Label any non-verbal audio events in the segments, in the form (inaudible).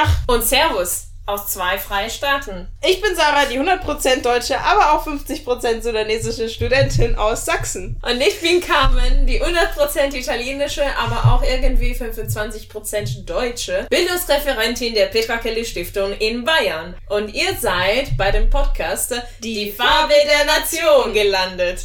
Tag. Und Servus aus zwei freien Staaten. Ich bin Sarah, die 100% deutsche, aber auch 50% sudanesische Studentin aus Sachsen. Und ich bin Carmen, die 100% italienische, aber auch irgendwie 25% deutsche Bildungsreferentin der Petra Kelly Stiftung in Bayern. Und ihr seid bei dem Podcast Die, die Farbe der Nation gelandet.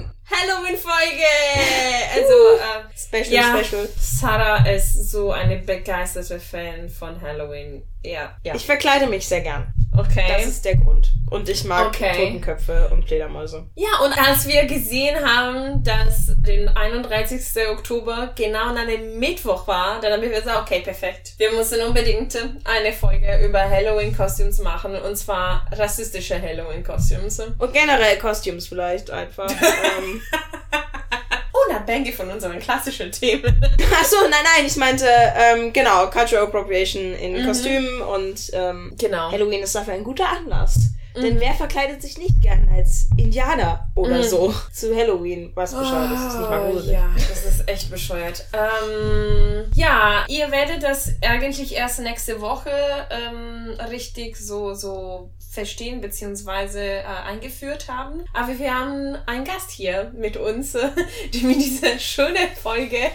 Halloween-Folge! (laughs) Also, äh, Special, ja, special. Sarah ist so eine begeisterte Fan von Halloween. Ja, ja. Ich verkleide mich sehr gern. Okay. Das ist der Grund. Und ich mag Okay. Totenköpfe und Fledermäuse. Ja, und als wir gesehen haben, dass den 31. Oktober genau an einem Mittwoch war, dann haben wir gesagt, okay, perfekt. Wir müssen unbedingt eine Folge über Halloween-Costumes machen, und zwar rassistische Halloween-Costumes. Und generell Costumes vielleicht einfach. (laughs) ähm. Unabhängig von unseren klassischen Themen. Ach so, nein, nein, ich meinte, ähm, genau, Cultural Appropriation in Kostümen und ähm, Genau. Halloween ist dafür ein guter Anlass. Denn wer verkleidet sich nicht gern als Indianer oder Mhm. so zu Halloween? Was bescheuert ist, ist nicht mal Oh, gruselig. Ja, das ist echt bescheuert. Ähm, ja, ihr werdet das eigentlich erst nächste Woche ähm, richtig so, so verstehen beziehungsweise äh, eingeführt haben. Aber wir haben einen Gast hier mit uns, äh, (laughs) die mit dieser schönen Folge (laughs)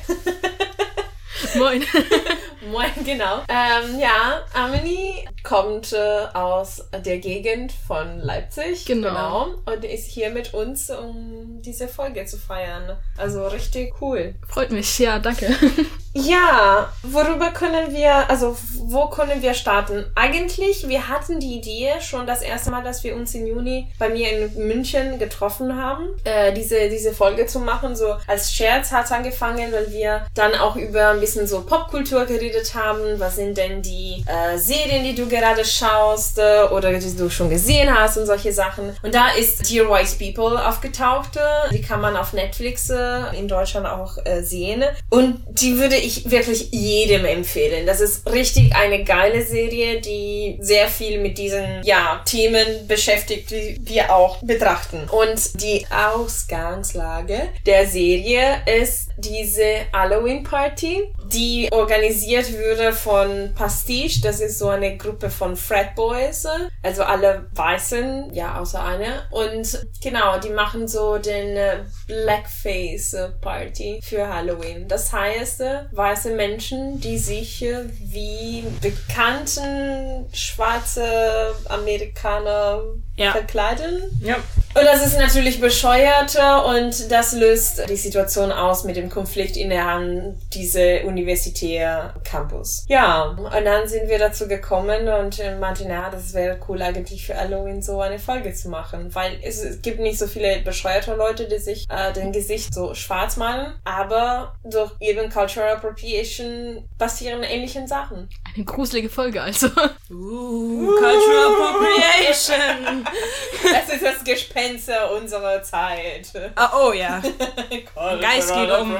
(laughs) Moin. (laughs) Moin, genau. Ähm, ja, Amelie kommt äh, aus der Gegend von Leipzig. Genau. Und ist hier mit uns, um diese Folge zu feiern. Also richtig cool. Freut mich, ja, danke. (laughs) Ja, worüber können wir, also wo können wir starten? Eigentlich, wir hatten die Idee schon das erste Mal, dass wir uns im Juni bei mir in München getroffen haben, äh, diese, diese Folge zu machen. So als Scherz hat angefangen, weil wir dann auch über ein bisschen so Popkultur geredet haben. Was sind denn die äh, Serien, die du gerade schaust äh, oder die du schon gesehen hast und solche Sachen. Und da ist Dear Wise People aufgetaucht. Die kann man auf Netflix äh, in Deutschland auch äh, sehen. Und die würde ich wirklich jedem empfehlen. Das ist richtig eine geile Serie, die sehr viel mit diesen ja, Themen beschäftigt, die wir auch betrachten. Und die Ausgangslage der Serie ist diese Halloween Party, die organisiert würde von Pastiche. Das ist so eine Gruppe von Frat Boys, also alle Weißen, ja, außer einer. Und genau, die machen so den äh, Blackface Party für Halloween. Das heißt, äh, weiße Menschen, die sich äh, wie bekannten schwarze Amerikaner Ja. verkleiden. Ja. Und das ist natürlich bescheuert äh, und das löst die Situation aus mit dem Konflikt innerhalb diese universitäre Campus. Ja, und dann sind wir dazu gekommen und äh, meinten, ja, das wäre cool eigentlich für Halloween so eine Folge zu machen, weil es, es gibt nicht so viele bescheuerte Leute, die sich äh, den Gesicht so schwarz malen, aber durch eben Cultural Appropriation passieren ähnliche Sachen. Eine gruselige Folge also. Uh, Cultural Appropriation. (laughs) (laughs) Das ist das Gespenster unserer Zeit. ah, oh ja. (laughs) Geist geht um.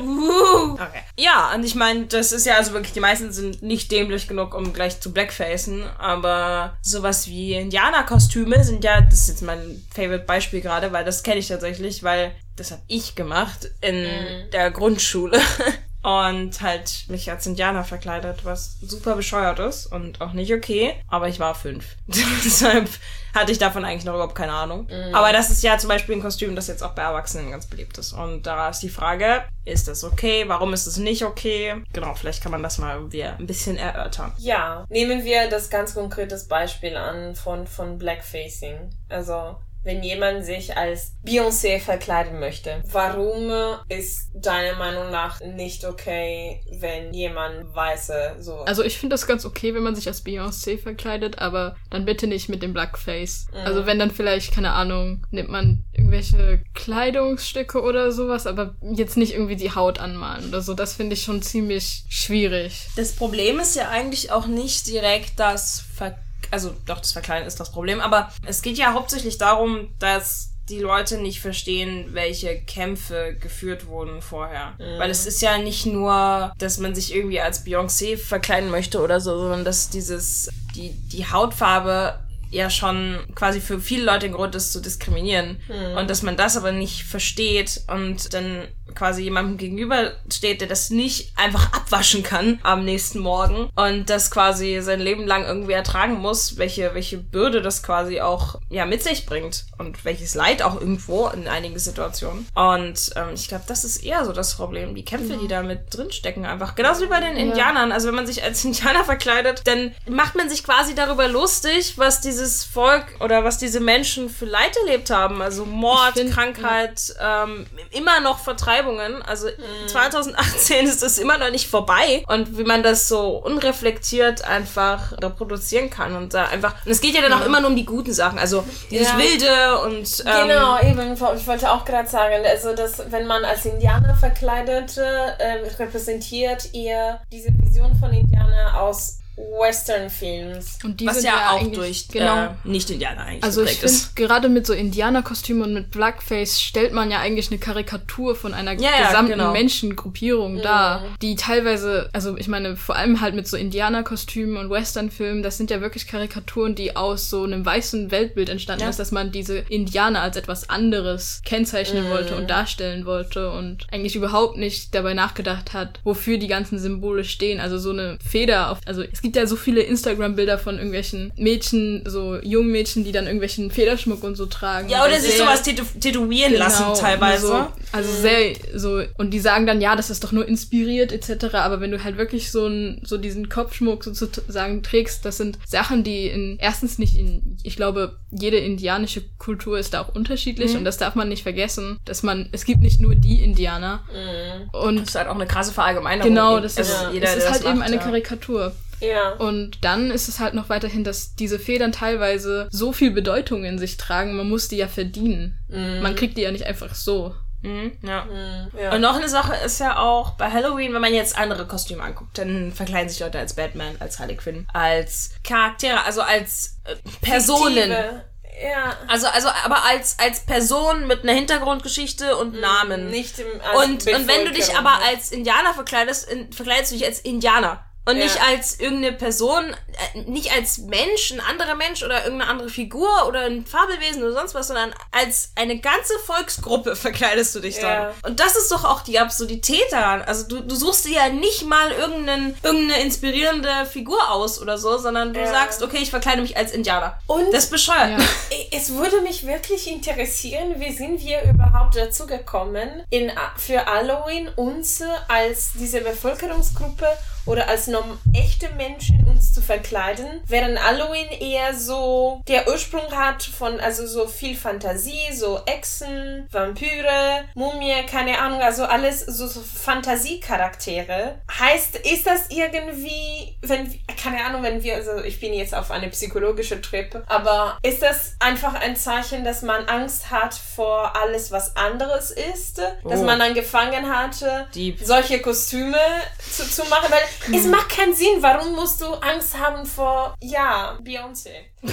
Uh. Okay. Ja, und ich meine, das ist ja also wirklich, die meisten sind nicht dämlich genug, um gleich zu blackfacen, aber sowas wie Indianerkostüme sind ja, das ist jetzt mein favorite Beispiel gerade, weil das kenne ich tatsächlich, weil das habe ich gemacht in der Grundschule. (laughs) Und halt mich als Indianer verkleidet, was super bescheuert ist und auch nicht okay. Aber ich war fünf. (laughs) Deshalb hatte ich davon eigentlich noch überhaupt keine Ahnung. Aber das ist ja zum Beispiel ein Kostüm, das jetzt auch bei Erwachsenen ganz beliebt ist. Und da ist die Frage, ist das okay? Warum ist es nicht okay? Genau, vielleicht kann man das mal irgendwie ein bisschen erörtern. Ja, nehmen wir das ganz konkretes Beispiel an von, von Blackfacing. Also, wenn jemand sich als Beyoncé verkleiden möchte, warum ist deiner Meinung nach nicht okay, wenn jemand weiße so. Also ich finde das ganz okay, wenn man sich als Beyoncé verkleidet, aber dann bitte nicht mit dem Blackface. Also wenn dann vielleicht, keine Ahnung, nimmt man irgendwelche Kleidungsstücke oder sowas, aber jetzt nicht irgendwie die Haut anmalen oder so. Das finde ich schon ziemlich schwierig. Das Problem ist ja eigentlich auch nicht direkt das Ver also doch, das Verkleiden ist das Problem, aber es geht ja hauptsächlich darum, dass die Leute nicht verstehen, welche Kämpfe geführt wurden vorher. Mhm. Weil es ist ja nicht nur, dass man sich irgendwie als Beyoncé verkleiden möchte oder so, sondern dass dieses, die, die Hautfarbe ja schon quasi für viele Leute ein Grund ist zu diskriminieren. Mhm. Und dass man das aber nicht versteht und dann quasi jemandem gegenübersteht, der das nicht einfach abwaschen kann am nächsten Morgen und das quasi sein Leben lang irgendwie ertragen muss, welche, welche Bürde das quasi auch ja mit sich bringt und welches Leid auch irgendwo in einigen Situationen. Und ähm, ich glaube, das ist eher so das Problem, die Kämpfe, ja. die da mit drinstecken, einfach. Genauso wie bei den Indianern. Also wenn man sich als Indianer verkleidet, dann macht man sich quasi darüber lustig, was dieses Volk oder was diese Menschen für Leid erlebt haben. Also Mord, find, Krankheit, ja. ähm, immer noch Vertreibung Vertreibungen. Also mhm. 2018 ist das immer noch nicht vorbei. Und wie man das so unreflektiert einfach reproduzieren kann und da einfach. Und es geht ja dann auch immer nur um die guten Sachen. Also dieses ja. Wilde und. Ähm, genau, eben. Ich wollte auch gerade sagen, also dass wenn man als Indianer verkleidet äh, repräsentiert ihr diese Vision von Indianer aus Western-Films. Und die Was sind ja, ja auch durch genau, äh, Nicht-Indianer eigentlich Also ich finde, gerade mit so Indianerkostümen und mit Blackface stellt man ja eigentlich eine Karikatur von einer ja, gesamten ja, genau. Menschengruppierung mhm. dar, die teilweise, also ich meine, vor allem halt mit so Indianerkostümen und Western-Filmen, das sind ja wirklich Karikaturen, die aus so einem weißen Weltbild entstanden ja. ist, dass man diese Indianer als etwas anderes kennzeichnen mhm. wollte und darstellen wollte und eigentlich überhaupt nicht dabei nachgedacht hat, wofür die ganzen Symbole stehen. Also so eine Feder auf, also es gibt gibt ja so viele Instagram-Bilder von irgendwelchen Mädchen, so jungen Mädchen, die dann irgendwelchen Federschmuck und so tragen. Ja, oder sich sowas tätow tätowieren genau, lassen teilweise. So, also mhm. sehr so und die sagen dann ja, das ist doch nur inspiriert etc. Aber wenn du halt wirklich so ein, so diesen Kopfschmuck sozusagen trägst, das sind Sachen, die in erstens nicht in, ich glaube, jede indianische Kultur ist da auch unterschiedlich mhm. und das darf man nicht vergessen, dass man es gibt nicht nur die Indianer mhm. und das ist halt auch eine krasse Verallgemeinerung. Genau, das ist, also jeder, es ist halt macht, eben eine ja. Karikatur. Ja. Und dann ist es halt noch weiterhin, dass diese Federn teilweise so viel Bedeutung in sich tragen, man muss die ja verdienen. Mhm. Man kriegt die ja nicht einfach so. Mhm, ja. Mhm, ja. Und noch eine Sache ist ja auch bei Halloween, wenn man jetzt andere Kostüme anguckt, dann verkleiden sich Leute als Batman, als Harley Quinn, als Charaktere, also als äh, Personen. Fiktive. Ja. Also, also, aber als, als Person mit einer Hintergrundgeschichte und mhm, Namen. Nicht im, und, und wenn du dich aber als Indianer verkleidest, in, verkleidest du dich als Indianer. Und ja. nicht als irgendeine Person, nicht als Mensch, ein anderer Mensch oder irgendeine andere Figur oder ein Fabelwesen oder sonst was, sondern als eine ganze Volksgruppe (laughs) verkleidest du dich ja. dann. Und das ist doch auch die Absurdität daran. Also du, du suchst dir ja nicht mal irgendeinen, irgendeine inspirierende Figur aus oder so, sondern du ja. sagst, okay, ich verkleide mich als Indianer. Und das ist bescheuert. (laughs) Es würde mich wirklich interessieren, wie sind wir überhaupt dazu gekommen, in, für Halloween uns als diese Bevölkerungsgruppe oder als echte Menschen uns zu verkleiden, während Halloween eher so der Ursprung hat von also so viel Fantasie, so Echsen, Vampire, Mumie, keine Ahnung, also alles so, so Fantasiecharaktere. Heißt, ist das irgendwie, wenn keine Ahnung, wenn wir also ich bin jetzt auf eine psychologische Trip, aber ist das einfach ein Zeichen, dass man Angst hat vor alles, was anderes ist, dass oh. man dann gefangen hatte, Deep. solche Kostüme zu, zu machen, weil es (clears throat) macht keinen Sinn. Warum musst du Angst haben vor, ja, Beyoncé? (laughs) (laughs)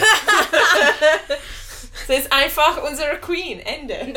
Sie ist einfach unsere Queen. Ende. (laughs)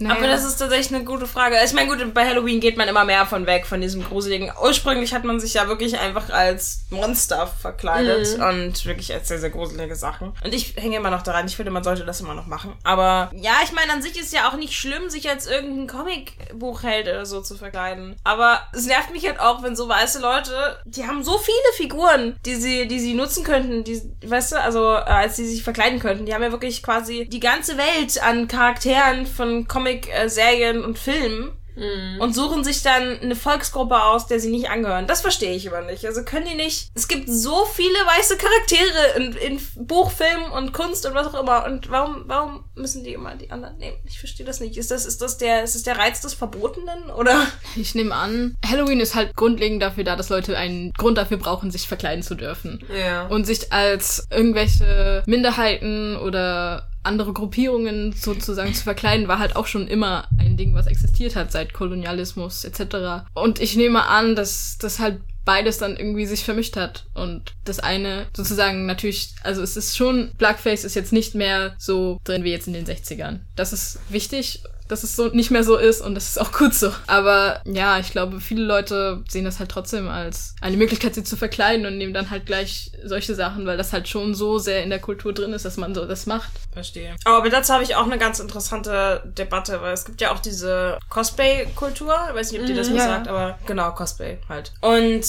Naja. Aber das ist tatsächlich eine gute Frage. Ich meine, gut, bei Halloween geht man immer mehr von weg, von diesem gruseligen. Ursprünglich hat man sich ja wirklich einfach als Monster verkleidet mhm. und wirklich als sehr, sehr gruselige Sachen. Und ich hänge immer noch daran. Ich finde, man sollte das immer noch machen. Aber ja, ich meine, an sich ist ja auch nicht schlimm, sich als irgendein Comicbuchheld oder so zu verkleiden. Aber es nervt mich halt auch, wenn so weiße Leute, die haben so viele Figuren, die sie, die sie nutzen könnten, die, weißt du, also äh, als sie sich verkleiden könnten. Die haben ja wirklich quasi die ganze Welt an Charakteren von Comic Comic-Serien und Filmen mhm. und suchen sich dann eine Volksgruppe aus, der sie nicht angehören. Das verstehe ich aber nicht. Also können die nicht. Es gibt so viele weiße Charaktere in, in Buch, Film und Kunst und was auch immer. Und warum, warum müssen die immer die anderen nehmen? Ich verstehe das nicht. Ist das, ist das der, ist das der Reiz des Verbotenen oder? Ich nehme an, Halloween ist halt grundlegend dafür da, dass Leute einen Grund dafür brauchen, sich verkleiden zu dürfen. Ja. Und sich als irgendwelche Minderheiten oder andere Gruppierungen sozusagen zu verkleiden, war halt auch schon immer ein Ding, was existiert hat seit Kolonialismus etc. Und ich nehme an, dass das halt beides dann irgendwie sich vermischt hat. Und das eine sozusagen natürlich, also es ist schon, Blackface ist jetzt nicht mehr so drin wie jetzt in den 60ern. Das ist wichtig dass es so nicht mehr so ist und das ist auch (laughs) gut so. Aber ja, ich glaube, viele Leute sehen das halt trotzdem als eine Möglichkeit, sie zu verkleiden und nehmen dann halt gleich solche Sachen, weil das halt schon so sehr in der Kultur drin ist, dass man so das macht. Verstehe. Aber dazu habe ich auch eine ganz interessante Debatte, weil es gibt ja auch diese Cosplay-Kultur. Ich weiß nicht, ob dir das was ja. sagt, aber genau, Cosplay halt. Und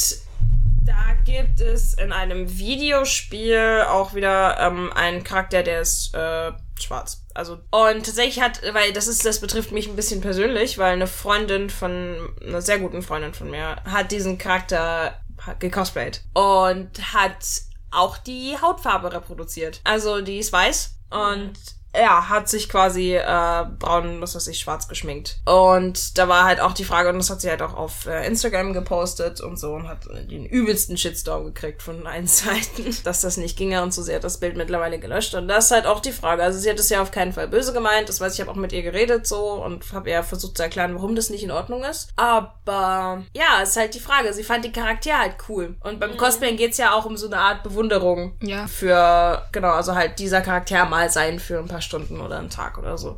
da gibt es in einem Videospiel auch wieder ähm, einen Charakter, der ist äh, schwarz. Also und tatsächlich hat, weil das ist, das betrifft mich ein bisschen persönlich, weil eine Freundin von, eine sehr guten Freundin von mir, hat diesen Charakter gecosplayt und hat auch die Hautfarbe reproduziert. Also die ist weiß und ja, hat sich quasi äh, braun, was weiß ich, schwarz geschminkt. Und da war halt auch die Frage, und das hat sie halt auch auf äh, Instagram gepostet und so und hat den übelsten Shitstorm gekriegt von allen (laughs) Seiten, dass das nicht ginge und so. Sie hat das Bild mittlerweile gelöscht. Und das ist halt auch die Frage. Also sie hat es ja auf keinen Fall böse gemeint. Das weiß ich, ich habe auch mit ihr geredet so und habe ihr versucht zu erklären, warum das nicht in Ordnung ist. Aber ja, ist halt die Frage. Sie fand die Charaktere halt cool. Und beim mhm. Cosplayen geht's ja auch um so eine Art Bewunderung. Ja. Für, genau, also halt dieser Charakter mal sein für ein paar Stunden oder einen Tag oder so.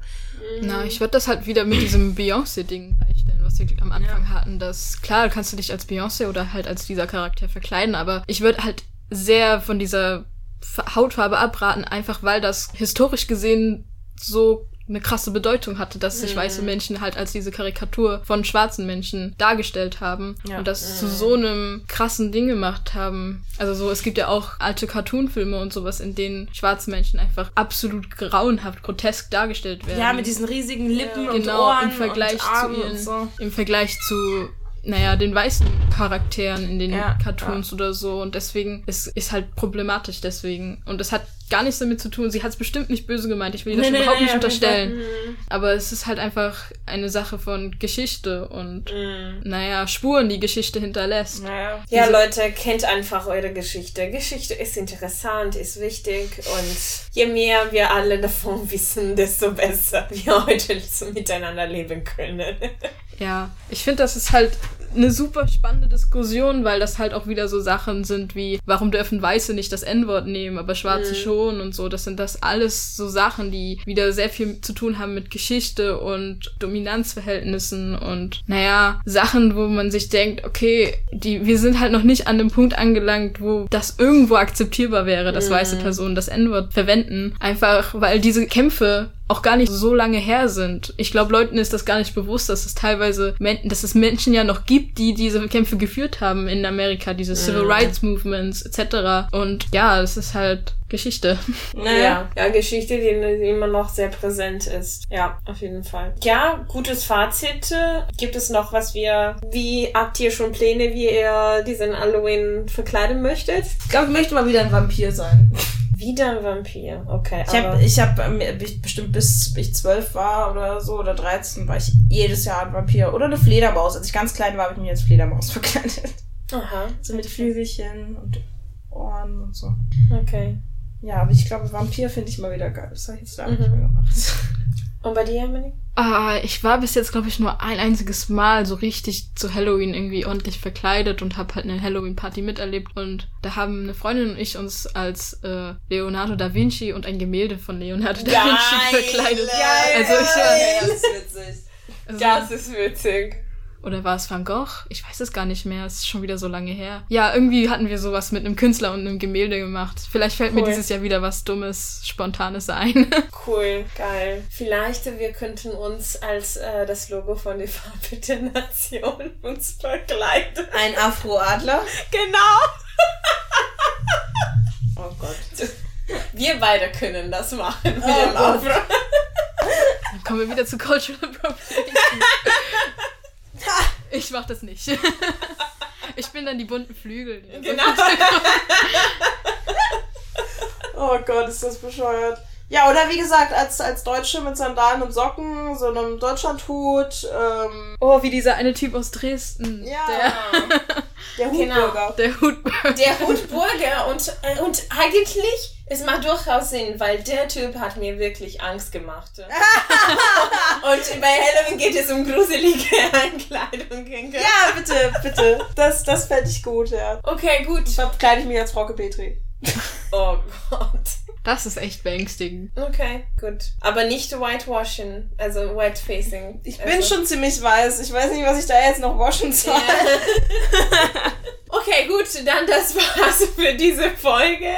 Na, ich würde das halt wieder mit diesem (clears throat) Beyoncé-Ding gleichstellen, was wir am Anfang ja. hatten. Dass, klar, kannst du dich als Beyoncé oder halt als dieser Charakter verkleiden, aber ich würde halt sehr von dieser Hautfarbe abraten, einfach weil das historisch gesehen so eine krasse Bedeutung hatte, dass sich mhm. weiße Menschen halt als diese Karikatur von schwarzen Menschen dargestellt haben ja. und das mhm. zu so einem krassen Ding gemacht haben. Also so, es gibt ja auch alte Cartoonfilme und sowas, in denen schwarze Menschen einfach absolut grauenhaft, grotesk dargestellt werden. Ja, mit diesen riesigen Lippen ja. und genau, Ohren im Vergleich und zu ihren, so. im Vergleich zu naja, den weißen Charakteren in den ja, Cartoons ja. oder so. Und deswegen ist, ist halt problematisch deswegen. Und es hat gar nichts damit zu tun. Sie hat es bestimmt nicht böse gemeint. Ich will ihr das nee, überhaupt nee, nicht unterstellen. Mhm. Aber es ist halt einfach eine Sache von Geschichte und, mhm. naja, Spuren, die Geschichte hinterlässt. Naja. Ja, Leute, kennt einfach eure Geschichte. Geschichte ist interessant, ist wichtig und je mehr wir alle davon (laughs) wissen, desto besser wir (laughs) heute so miteinander leben können. (laughs) Ja, ich finde, das ist halt eine super spannende Diskussion, weil das halt auch wieder so Sachen sind wie, warum dürfen Weiße nicht das N-Wort nehmen, aber Schwarze mhm. schon und so. Das sind das alles so Sachen, die wieder sehr viel zu tun haben mit Geschichte und Dominanzverhältnissen und naja, Sachen, wo man sich denkt, okay, die, wir sind halt noch nicht an dem Punkt angelangt, wo das irgendwo akzeptierbar wäre, dass mhm. weiße Personen das N-Wort verwenden. Einfach, weil diese Kämpfe auch gar nicht so lange her sind. Ich glaube, Leuten ist das gar nicht bewusst, dass es teilweise, dass es Menschen ja noch gibt, die diese Kämpfe geführt haben in Amerika, diese Civil Rights Movements etc. Und ja, es ist halt Geschichte. Naja, ja, Geschichte, die, die immer noch sehr präsent ist. Ja, auf jeden Fall. Ja, gutes Fazit. Gibt es noch was wir, wie habt ihr schon Pläne, wie ihr diesen Halloween verkleiden möchtet? Ich glaube, ich möchte mal wieder ein Vampir sein. (laughs) Wieder ein Vampir, okay. Ich habe, ich habe ähm, bestimmt bis ich zwölf war oder so oder 13 war ich jedes Jahr ein Vampir oder eine Fledermaus. Als ich ganz klein war, habe ich mich als Fledermaus (laughs) verkleidet. Aha. So mit Flügelchen und Ohren und so. Okay. Ja, aber ich glaube, Vampir finde ich mal wieder geil. Das habe ich jetzt lange mhm. nicht mehr gemacht. (laughs) Und bei dir, Emily? Ah, ich war bis jetzt, glaube ich, nur ein einziges Mal so richtig zu Halloween irgendwie ordentlich verkleidet und habe halt eine Halloween-Party miterlebt. Und da haben eine Freundin und ich uns als äh, Leonardo da Vinci und ein Gemälde von Leonardo da Vinci verkleidet. Geil, also ich war, das ist witzig. Also, das ist witzig. Oder war es Van Gogh? Ich weiß es gar nicht mehr. Es ist schon wieder so lange her. Ja, irgendwie hatten wir sowas mit einem Künstler und einem Gemälde gemacht. Vielleicht fällt cool. mir dieses Jahr wieder was Dummes, Spontanes ein. (laughs) cool, geil. Vielleicht wir könnten uns als äh, das Logo von der Farbe der Nation (laughs) uns verkleiden. Ein Afroadler? Genau. (laughs) oh Gott. Wir beide können das machen mit oh dem Afro. Dann kommen wir wieder zu Cultural Appropriation. Ich mach das nicht. (laughs) Ich bin dann die bunten Flügel. Genau. (laughs) oh Gott, ist das bescheuert. Ja, oder wie gesagt, als, als Deutsche mit Sandalen und Socken, so einem Deutschlandhut. Ähm oh, wie dieser eine Typ aus Dresden. Ja. Der (laughs) Der Genau. Hutbürger. Der Hutburger. Der Hutburger und, äh, und eigentlich, es macht durchaus Sinn, weil der Typ hat mir wirklich Angst gemacht. (laughs) und bei Halloween geht es um gruselige (laughs) Ankleidung. Ja, bitte, bitte. Das, das fände ich gut, ja. Okay, gut. Verkleide ich mich als Frauke Petri. (laughs) Oh Gott. Das ist echt beängstigend. Okay, gut. Aber nicht whitewashing, also whitefacing. Ich bin also. schon ziemlich weiß. Ich weiß nicht, was ich da jetzt noch waschen soll. Okay, gut, dann das war's für diese Folge.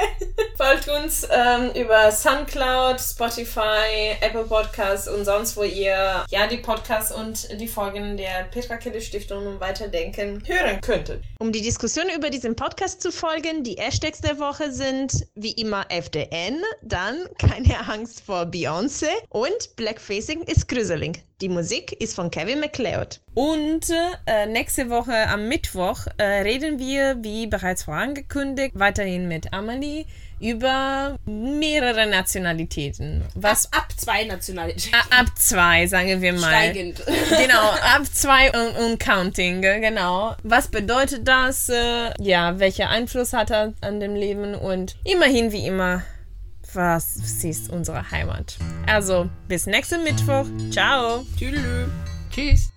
Folgt uns ähm, über Soundcloud, Spotify, Apple Podcasts und sonst, wo ihr ja die Podcasts und die Folgen der Petra Kille Stiftung und Weiterdenken hören könntet. Um die Diskussion über diesen Podcast zu folgen, die Hashtags der Woche sind wie immer FDN, dann keine Angst vor Beyoncé und Blackfacing ist gruselig. Die Musik ist von Kevin MacLeod. Und äh, nächste Woche am Mittwoch äh, reden wir, wie bereits vorangekündigt, weiterhin mit Amelie über mehrere Nationalitäten. Was Ab zwei Nationalitäten. Ab zwei, sagen wir mal. Steigend. (laughs) Genau, (laughs) ab zwei und, und counting, genau. Was bedeutet das? Äh, ja, welcher Einfluss hat er an dem Leben? Und immerhin wie immer, was ist unsere Heimat? Also, bis nächsten Mittwoch. Ciao. Tschüss. Tschüss.